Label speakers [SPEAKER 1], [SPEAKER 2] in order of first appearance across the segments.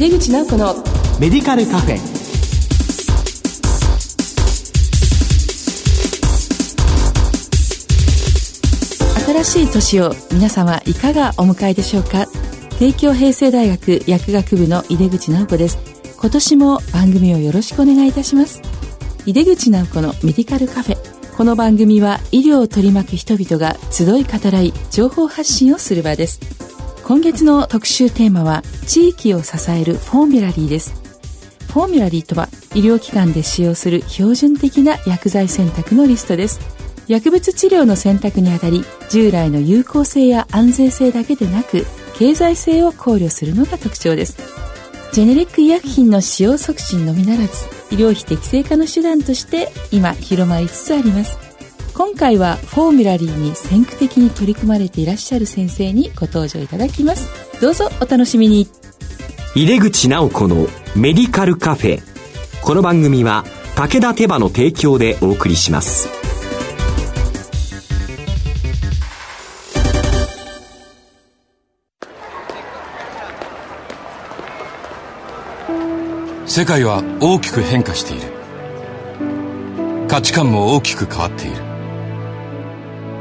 [SPEAKER 1] 井出口直子の
[SPEAKER 2] メディカルカフェ。
[SPEAKER 1] 新しい年を皆様いかがお迎えでしょうか？帝京平成大学薬学部の井出口直子です。今年も番組をよろしくお願いいたします。井出口直子のメディカルカフェ。この番組は医療を取り巻く人々が集い語らい情報発信をする場です今月の特集テーマは地域を支えるフォーミュラリーです。フォーミュラリーとは医療機関で使用する標準的な薬剤選択のリストです。薬物治療の選択にあたり従来の有効性や安全性だけでなく経済性を考慮するのが特徴です。ジェネリック医薬品の使用促進のみならず医療費適正化の手段として今広まりつつあります。今回はフォーミュラリーに先駆的に取り組まれていらっしゃる先生にご登場いただきます。どうぞお楽しみに。
[SPEAKER 3] 入れ口直子のメディカルカフェ。この番組は武田手羽の提供でお送りします。
[SPEAKER 4] 世界は大きく変化している。価値観も大きく変わっている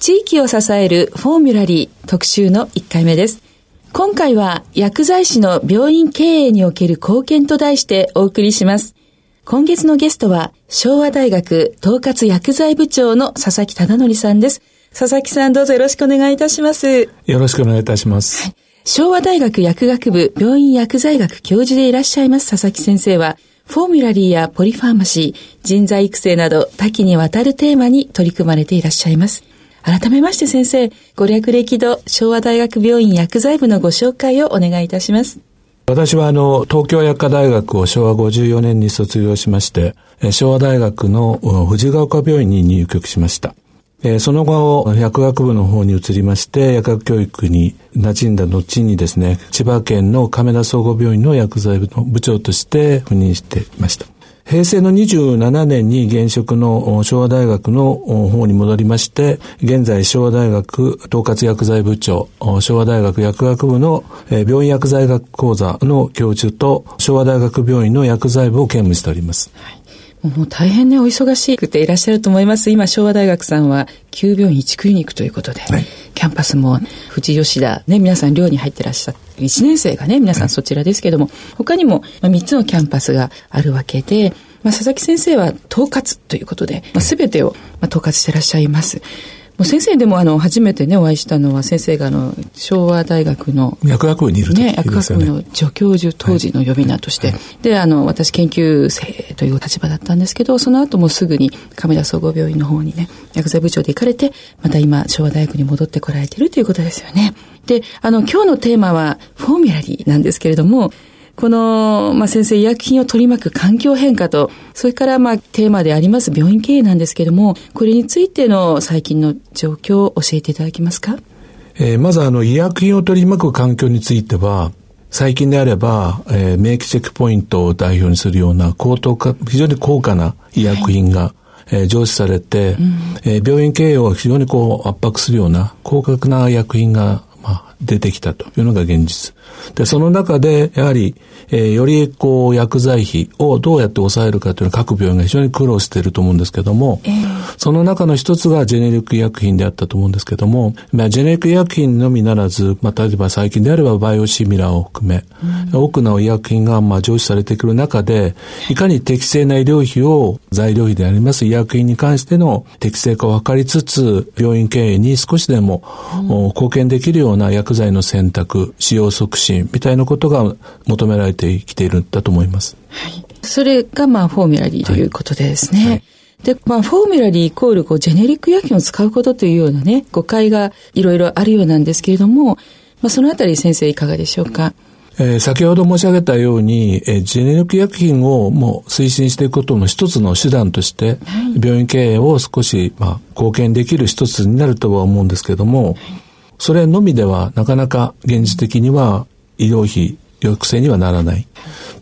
[SPEAKER 1] 地域を支えるフォーミュラリー特集の1回目です。今回は薬剤師の病院経営における貢献と題してお送りします。今月のゲストは昭和大学統括薬剤部長の佐々木忠則さんです。佐々木さんどうぞよろしくお願いいたします。
[SPEAKER 5] よろしくお願いいたします。はい、
[SPEAKER 1] 昭和大学薬学部病院薬剤学教授でいらっしゃいます佐々木先生はフォーミュラリーやポリファーマシー、人材育成など多岐にわたるテーマに取り組まれていらっしゃいます。改めまして先生、ご略歴度昭和大学病院薬剤部のご紹介をお願いいたします。
[SPEAKER 5] 私はあの、東京薬科大学を昭和54年に卒業しまして、昭和大学の藤ヶ丘病院に入局しました。その後、薬学部の方に移りまして、薬学教育に馴染んだ後にですね、千葉県の亀田総合病院の薬剤部の部長として赴任していました。平成の27年に現職の昭和大学の方に戻りまして、現在昭和大学統括薬剤部長、昭和大学薬学部の病院薬剤学講座の教授と昭和大学病院の薬剤部を兼務しております。はい
[SPEAKER 1] もう大変ね、お忙しくていらっしゃると思います。今、昭和大学さんは、9病院1クリニックということで、はい、キャンパスも、富士吉田、ね、皆さん寮に入ってらっしゃる1年生がね、皆さんそちらですけども、はい、他にも、まあ、3つのキャンパスがあるわけで、まあ、佐々木先生は統括ということで、まあ、全てを、まあ、統括してらっしゃいます。もう先生でもあの初めてねお会いしたのは先生があの昭和大学の
[SPEAKER 5] 薬学部にいる
[SPEAKER 1] 時ね。薬学部の助教授当時の呼び名として、はい、であの私研究生という立場だったんですけどその後もすぐに亀田総合病院の方にね薬剤部長で行かれてまた今昭和大学に戻ってこられているということですよね。であの今日のテーマはフォーミュラリーなんですけれどもこの、まあ、先生、医薬品を取り巻く環境変化と、それから、まあ、テーマであります病院経営なんですけれども、これについての最近の状況を教えていただけますか？
[SPEAKER 5] えー、まず、あの、医薬品を取り巻く環境については、最近であれば、えー、免疫チェックポイントを代表にするような高等化、非常に高価な医薬品が、はい。えー、上司されて、うん、えー、病院経営を非常にこう圧迫するような高額な薬品が、まあ、出てきたというのが現実。で、その中で、やはり、えー、よりこう薬剤費をどうやって抑えるかというのは各病院が非常に苦労していると思うんですけども、えー、その中の一つがジェネリック医薬品であったと思うんですけども、まあ、ジェネリック医薬品のみならず、まあ、例えば最近であればバイオシミラーを含め、うん、多くの医薬品がまあ上司されてくる中で、いかに適正な医療費を材料費であります医薬品に関しての適正化を図りつつ、病院経営に少しでも、うん、貢献できるような薬剤の選択、使用促進みたいなことが求められてきているんだと思います。
[SPEAKER 1] はい。それがまあフォーミュラリーということですね。はいはいで、まあ、フォーミュラリーイコール、こう、ジェネリック薬品を使うことというようなね、誤解がいろいろあるようなんですけれども、まあ、そのあたり先生いかがでしょうか？
[SPEAKER 5] えー、先ほど申し上げたように、えー、ジェネリック薬品をもう推進していくことの一つの手段として、はい、病院経営を少し、まあ、貢献できる一つになるとは思うんですけれども、はい、それのみではなかなか現実的には医療費抑制にはならない。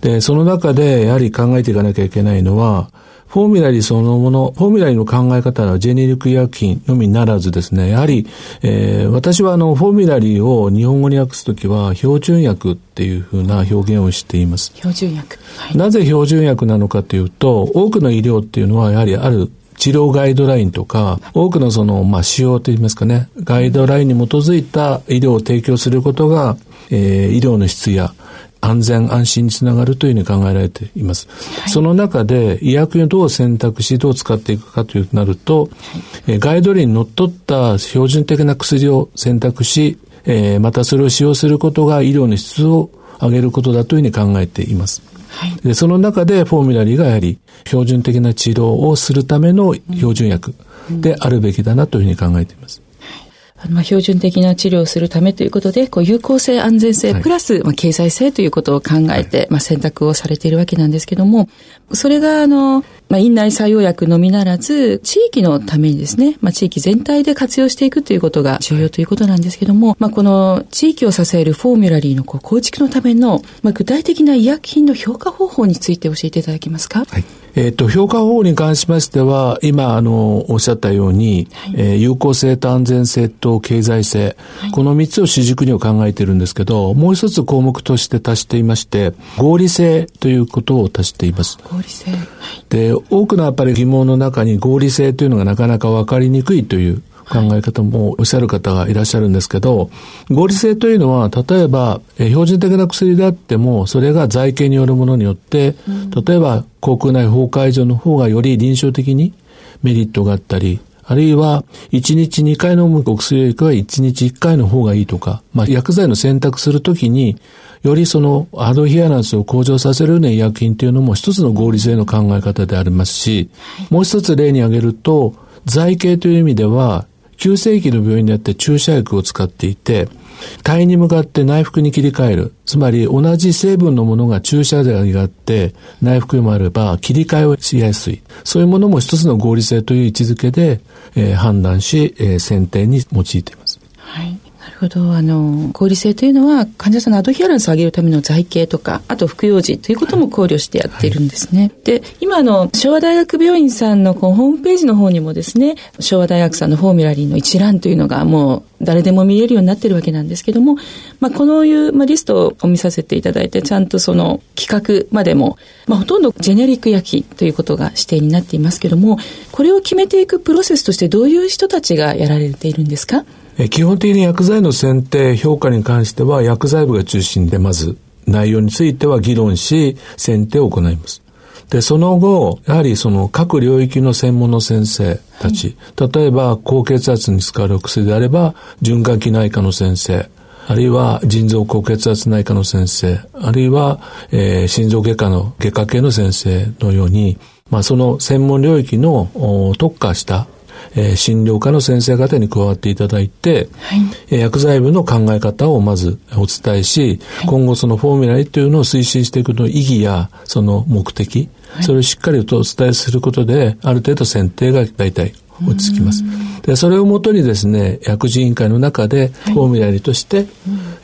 [SPEAKER 5] で、その中でやはり考えていかなきゃいけないのは、フォーミュラリーそのもの、フォーミュラリーの考え方はジェネリック医薬品のみならずですね、やはり、えー、私はあの、フォーミュラリーを日本語に訳すときは、標準薬っていうふうな表現をしています。
[SPEAKER 1] 標準薬。
[SPEAKER 5] はい、なぜ標準薬なのかというと、多くの医療っていうのはやはりある治療ガイドラインとか、多くのその、まあ、使用といいますかね、ガイドラインに基づいた医療を提供することが、えー、医療の質や安全安心につながるというふうに考えられています。はい、その中で医薬品をどう選択し、どう使っていくかというとなると、はい、ガイドラインにのっとった標準的な薬を選択し、えー、またそれを使用することが医療の質を上げることだというふうに考えています。でその中でフォーミュラリーがやはり標準的な治療をするための標準薬であるべきだなというふうに考えています。
[SPEAKER 1] まあ、標準的な治療をするためということで、こう有効性、安全性、プラス、まあ、経済性ということを考えて、まあ、選択をされているわけなんですけども、それが、あの、まあ、院内採用薬のみならず、地域のためにですね、まあ、地域全体で活用していくということが重要ということなんですけども、まあ、この地域を支えるフォーミュラリーのこう構築のための、まあ、具体的な医薬品の評価方法について教えていただけますか？
[SPEAKER 5] はい。えっ、ー、と、評価方法に関しましては、今、あの、おっしゃったように、はい、えー、有効性と安全性と経済性、はい、この三つを主軸にを考えているんですけど、もう一つ項目として足していまして、合理性ということを足しています。
[SPEAKER 1] 合理性。はい、
[SPEAKER 5] で、多くのやっぱり疑問の中に合理性というのがなかなかわかりにくいという考え方もおっしゃる方がいらっしゃるんですけど、合理性というのは、例えば、標準的な薬であっても、それが財形によるものによって、例えば、口腔内崩壊上の方がより臨床的にメリットがあったり、あるいは、1日2回飲むお薬よりかは1日1回の方がいいとか、まあ、薬剤の選択するときに、よりそのアドヒアランスを向上させるような医薬品というのも一つの合理性の考え方でありますし、もう一つ例に挙げると、財形という意味では、急性期の病院であって注射薬を使っていて、体に向かって内服に切り替える。つまり同じ成分のものが注射剤があって内服もあれば切り替えをしやすい。そういうものも一つの合理性という位置づけで、えー、判断し、えー、選定に用いています。
[SPEAKER 1] はい。なるほど。あの、合理性というのは、患者さんのアドヒアランスを上げるための財形とか、あと服用時ということも考慮してやっているんですね。はいはい、で、今の、昭和大学病院さんのこうホームページの方にもですね、昭和大学さんのフォーミュラリーの一覧というのがもう誰でも見れるようになってるわけなんですけども、まあ、このいう、まあ、リストを見させていただいて、ちゃんとその企画までも、まあ、ほとんどジェネリック薬品ということが指定になっていますけども、これを決めていくプロセスとしてどういう人たちがやられているんですか？
[SPEAKER 5] 基本的に薬剤の選定、評価に関しては薬剤部が中心でまず内容については議論し、選定を行います。で、その後、やはりその各領域の専門の先生たち、はい、例えば高血圧に使われる薬であれば、循環器内科の先生、あるいは腎臓高血圧内科の先生、あるいは、えー、心臓外科の外科系の先生のように、まあ、その専門領域の特化したえー、診療科の先生方に加わっていただいて、はい、薬剤部の考え方をまずお伝えし、はい、今後そのフォーミュラリというのを推進していくの意義やその目的、はい、それをしっかりとお伝えすることで、ある程度選定が大体落ち着きます。で、それをもとにですね、薬事委員会の中で、フォーミュラリとして、はい、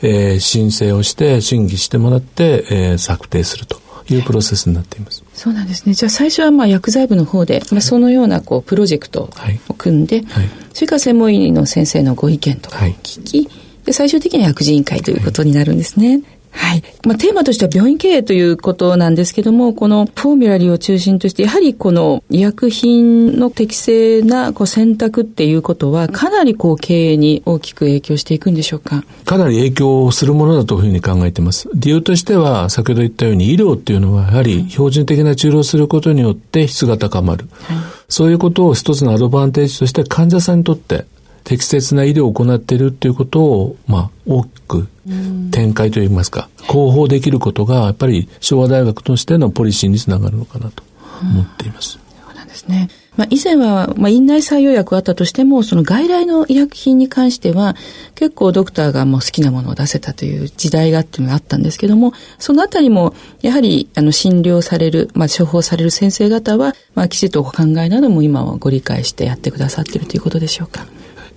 [SPEAKER 5] えー、申請をして、審議してもらって、えー、策定すると。いうプロセスになっています。
[SPEAKER 1] そうなんですね。じゃあ最初はまあ薬剤部の方で、まあ、そのようなこうプロジェクトを組んで、はい、それから専門医の先生のご意見とかを聞き、で最終的には薬事委員会ということになるんですね。はい。まあ、テーマとしては病院経営ということなんですけども、このフォーミュラリーを中心として、やはりこの医薬品の適正なこう選択っていうことは、かなりこう経営に大きく影響していくんでしょうか？
[SPEAKER 5] かなり影響するものだというふうに考えています。理由としては、先ほど言ったように医療っていうのは、やはり標準的な治療をすることによって質が高まる。はい、そういうことを一つのアドバンテージとして患者さんにとって適切な医療を行っているということを、まあ、大きく展開といいますか、広報できることが、やっぱり昭和大学としてのポリシーにつながるのかなと思っています。
[SPEAKER 1] そうなんですね。まあ、以前は、まあ、院内採用薬あったとしても、その外来の医薬品に関しては、結構ドクターがもう好きなものを出せたという時代があってあったんですけども、そのあたりも、やはり、あの、診療される、まあ、処方される先生方は、まあ、きちっとお考えなども今はご理解してやってくださっているということでしょうか。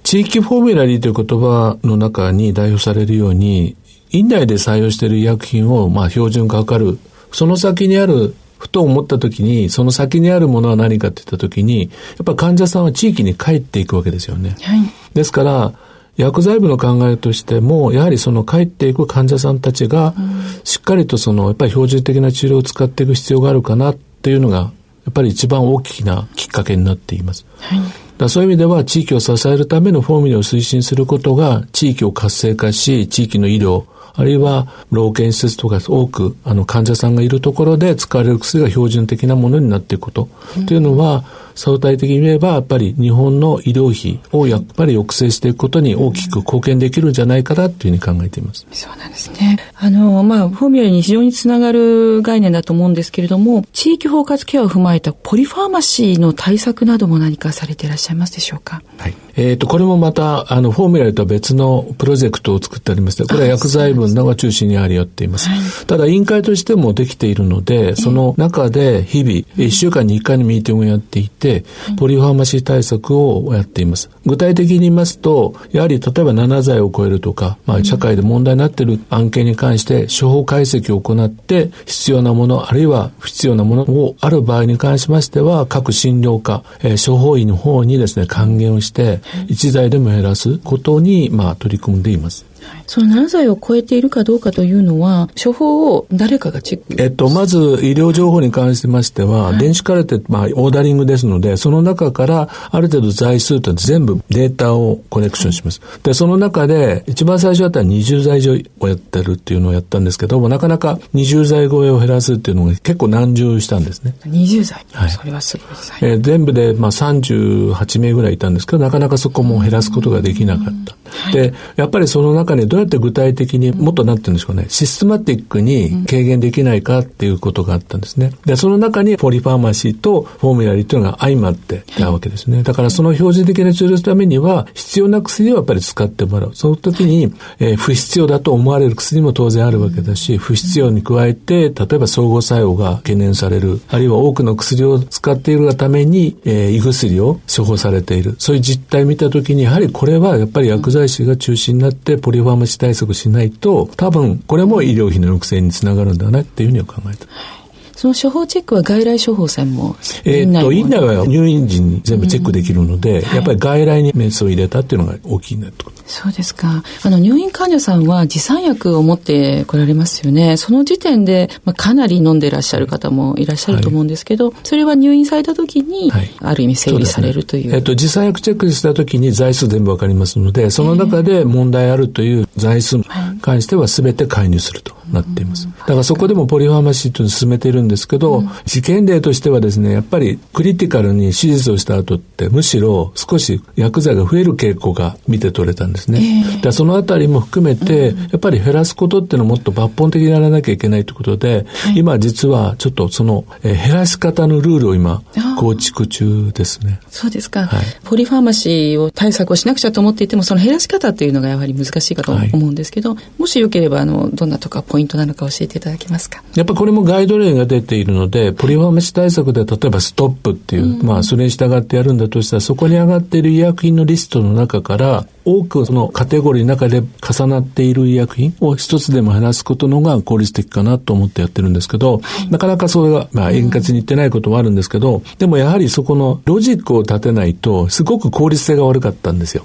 [SPEAKER 5] 地域フォーミュラリーという言葉の中に代表されるように、院内で採用している医薬品を、まあ、標準化かる、その先にあるふと思った時に、その先にあるものは何かって言った時に、やっぱ患者さんは地域に帰っていくわけですよね。はい、ですから、薬剤部の考えとしても、やはりその帰っていく患者さんたちが、しっかりとその、やっぱり標準的な治療を使っていく必要があるかなっていうのが、やっぱり一番大きなきっかけになっています。はいだそういう意味では地域を支えるためのフォーミュラを推進することが地域を活性化し、地域の医療、あるいは老健施設とか多くあの患者さんがいるところで使われる薬が標準的なものになっていくこと、うん、というのは相対的に言えばやっぱり日本の医療費をやっぱり抑制していくことに大きく貢献できるんじゃないかなというふうに考えています。
[SPEAKER 1] そうなんですね。あの、まあ、フォーミュラに非常につながる概念だと思うんですけれども、地域包括ケアを踏まえたポリファーマシーの対策なども何かされていらっしゃいますでしょうか？
[SPEAKER 5] はい。えっ、ー、と、これもまた、あの、フォーミュラとは別のプロジェクトを作ってありまして、これは薬剤分が中心にあり寄っています。はい、ただ、委員会としてもできているので、その中で日々、1週間に1回のミーティングをやっていて、ポリファーマシー対策をやっています。具体的に言いますと、やはり例えば7剤を超えるとか、まあ、社会で問題になっている案件に関して処方解析を行って、必要なもの、あるいは不必要なものをある場合に関しましては、各診療科、えー、処方医の方にですね、還元をして、1剤でも減らすことに、まあ、取り組んでいます。
[SPEAKER 1] その7歳を超えているかどうかというのは、処方を誰かがチェッ
[SPEAKER 5] クえっと、まず医療情報に関しましては、はい、電子カルテ、まあ、オーダリングですので、その中からある程度材数と全部データをコネクションします。はい、で、その中で、一番最初だったら20剤以上をやってるっていうのをやったんですけども、なかなか20剤超えを減らすっていうのが結構難重したんですね。
[SPEAKER 1] 20剤はい。それはすごいです。
[SPEAKER 5] えー、全部で、まあ、38名ぐらいいたんですけど、なかなかそこも減らすことができなかった。で、やっぱりその中にどうやって具体的にもっとなってるんでしょうね、システマティックに軽減できないかっていうことがあったんですね。で、その中にポリファーマシーとフォーミュラリーというのが相まってたわけですね。だからその標準的な治療するためには必要な薬をやっぱり使ってもらう。その時に、えー、不必要だと思われる薬も当然あるわけだし、不必要に加えて、例えば相互作用が懸念される、あるいは多くの薬を使っているがために、えー、胃薬を処方されている。そういう実態を見た時に、やはりこれはやっぱり薬剤師が中心になってポリファーマシ対策しないと、多分これも医療費の抑制につながるんだなっていうふうには考えてます。
[SPEAKER 1] その処方チェックは外来処方箋も
[SPEAKER 5] えっと、院内は入院時に全部チェックできるので、うんはい、やっぱり外来にメスを入れたっていうのが大きいなと。
[SPEAKER 1] そうですか。あの、入院患者さんは持参薬を持って来られますよね。その時点で、まあ、かなり飲んでいらっしゃる方もいらっしゃると思うんですけど、はい、それは入院された時に、はい、ある意味整理されるという。うね、
[SPEAKER 5] えっと、持参薬チェックした時に材数全部わかりますので、その中で問題あるという材数に関しては全て介入するとなっています。だからそこでもポリファーマシーというのを進めているんですけど、うん事件例としてはですね、やっぱりクリティカルに手術をした後ってむしろ少し薬剤が増える傾向が見て取れたんですね。えー、だそのあたりも含めて、やっぱり減らすことっていうのをもっと抜本的にやらなきゃいけないということで、はい、今実はちょっとその、えー、減らし方のルールを今構築中ですね。
[SPEAKER 1] そうですか、はい。ポリファーマシーを対策をしなくちゃと思っていても、その減らし方っていうのがやはり難しいかと思うんですけど、はい、もしよければあのどんなとかポイントなのか教えていただけますか？
[SPEAKER 5] やっぱこれもガイドレインが出ているので、ポリファーマシ対策で例えばストップっていう、うん、まあそれに従ってやるんだとしたら、そこに上がっている医薬品のリストの中から、多くそのカテゴリーの中で重なっている医薬品を一つでも減らすことのが効率的かなと思ってやってるんですけど、なかなかそれが、まあ円滑にいってないこともあるんですけど、でもやはりそこのロジックを立てないと、すごく効率性が悪かったんですよ。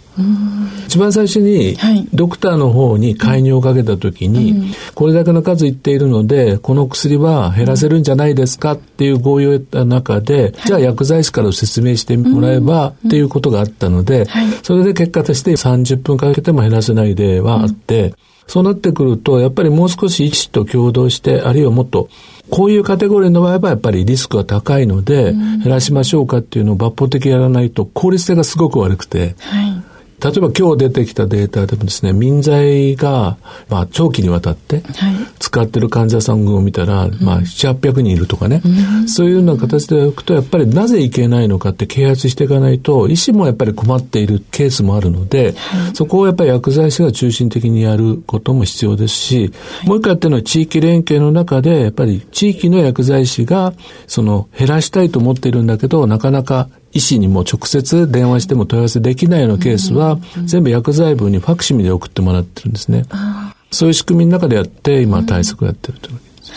[SPEAKER 5] 一番最初に、ドクターの方に介入をかけた時に、これだけの数いっているので、この薬は減らせるんじゃないですかっていう合意を得た中で、じゃあ薬剤師から説明してもらえばっていうことがあったので、それで結果として30分かけても減らせない例はあって、うん、そうなってくると、やっぱりもう少し医師と共同して、あるいはもっと、こういうカテゴリーの場合はやっぱりリスクが高いので、減らしましょうかっていうのを抜本的にやらないと効率性がすごく悪くて、はい例えば今日出てきたデータでもですね、民剤が、まあ、長期にわたって使ってる患者さんを見たら、はい、まあ、7、800人いるとかね、うん、そういうような形でおくと、やっぱりなぜいけないのかって啓発していかないと、医師もやっぱり困っているケースもあるので、はい、そこをやっぱり薬剤師が中心的にやることも必要ですし、はい、もう一回やってるのは地域連携の中で、やっぱり地域の薬剤師が、その減らしたいと思っているんだけど、なかなか医師にも直接電話しても問い合わせできないようなケースは、全部薬剤部にファクシミリで送ってもらってるんですね。そういう仕組みの中でやって、今対策をやってるというわけです。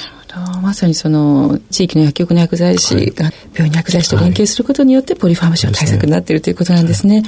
[SPEAKER 1] まさにその地域の薬局の薬剤師が病院の薬剤師と連携することによってポリファーマシーの対策になっているということなんですね。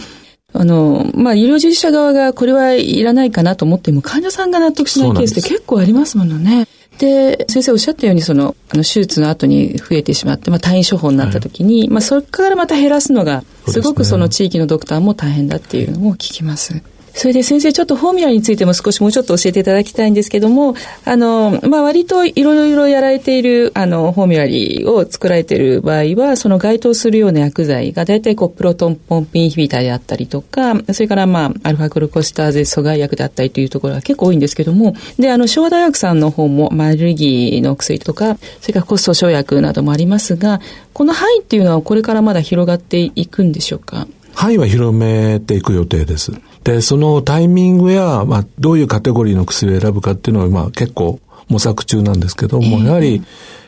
[SPEAKER 1] あの、まあ、医療従事者側がこれはいらないかなと思っても患者さんが納得しないケースって結構ありますものね。で、先生おっしゃったように、その、あの、手術の後に増えてしまって、まあ、退院処方になった時に、はい、まあ、それからまた減らすのが、すごくその地域のドクターも大変だっていうのも聞きます。それで先生、ちょっとフォーミュラについても少しもうちょっと教えていただきたいんですけども、あの、まあ、割といろいろやられている、あの、フォーミュラリーを作られている場合は、その該当するような薬剤が、大体こう、プロトンポンピンヒビタであったりとか、それからまあ、アルファグルコスターゼ阻害薬であったりというところが結構多いんですけども、で、あの、昭和大学さんの方も、まあ、アレルギーの薬とか、それからコスト症薬などもありますが、この範囲っていうのはこれからまだ広がっていくんでしょうか？
[SPEAKER 5] 範囲は広めていく予定です。で、そのタイミングや、まあ、どういうカテゴリーの薬を選ぶかっていうのは、まあ、結構模索中なんですけども、やはり、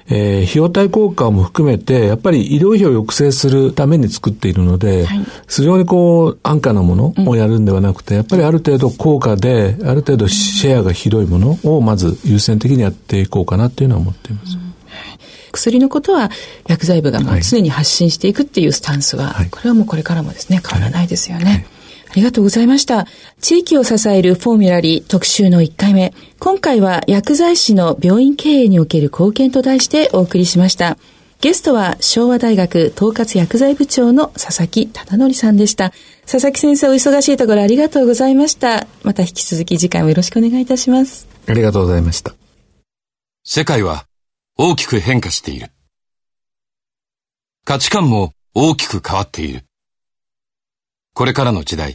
[SPEAKER 5] えー、費用対効果も含めて、やっぱり医療費を抑制するために作っているので、はい、非常にこう、安価なものをやるんではなくて、やっぱりある程度効果で、ある程度シェアが広いものをまず優先的にやっていこうかなっていうのは思っています。うん。
[SPEAKER 1] 薬のことは薬剤部がもう常に発信していくっていうスタンスは、はい、これはもうこれからもですね、変わらないですよね。はい。ありがとうございました。地域を支えるフォーミュラリー特集の1回目。今回は薬剤師の病院経営における貢献と題してお送りしました。ゲストは昭和大学統括薬剤部長の佐々木忠則さんでした。佐々木先生お忙しいところありがとうございました。また引き続き次回もよろしくお願いいたします。
[SPEAKER 5] ありがとうございました。
[SPEAKER 4] 世界は大きく変化している。価値観も大きく変わっている。これからの時代、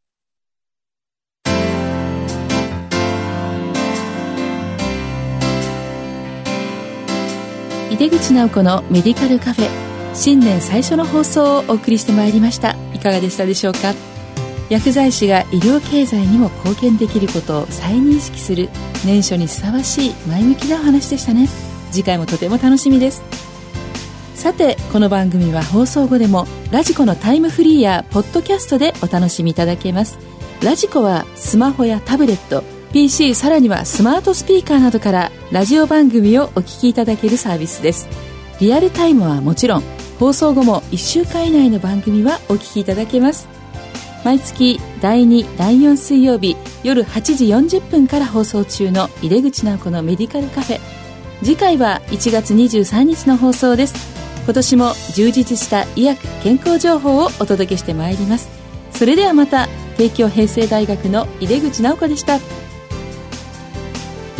[SPEAKER 1] 出口直子のメディカルカフェ新年最初の放送をお送りしてまいりました。いかがでしたでしょうか？薬剤師が医療経済にも貢献できることを再認識する年初にふさわしい前向きなお話でしたね。次回もとても楽しみです。さてこの番組は放送後でもラジコのタイムフリーやポッドキャストでお楽しみいただけます。ラジコはスマホやタブレット PC さらにはスマートスピーカーなどからラジオ番組をお聞きいただけるサービスです。リアルタイムはもちろん放送後も1週間以内の番組はお聞きいただけます。毎月第2第4水曜日夜8時40分から放送中の井出口直子のメディカルカフェ。次回は1月23日の放送です。今年も充実した医薬健康情報をお届けしてまいります。それではまた帝京平成大学の井出口直子でした。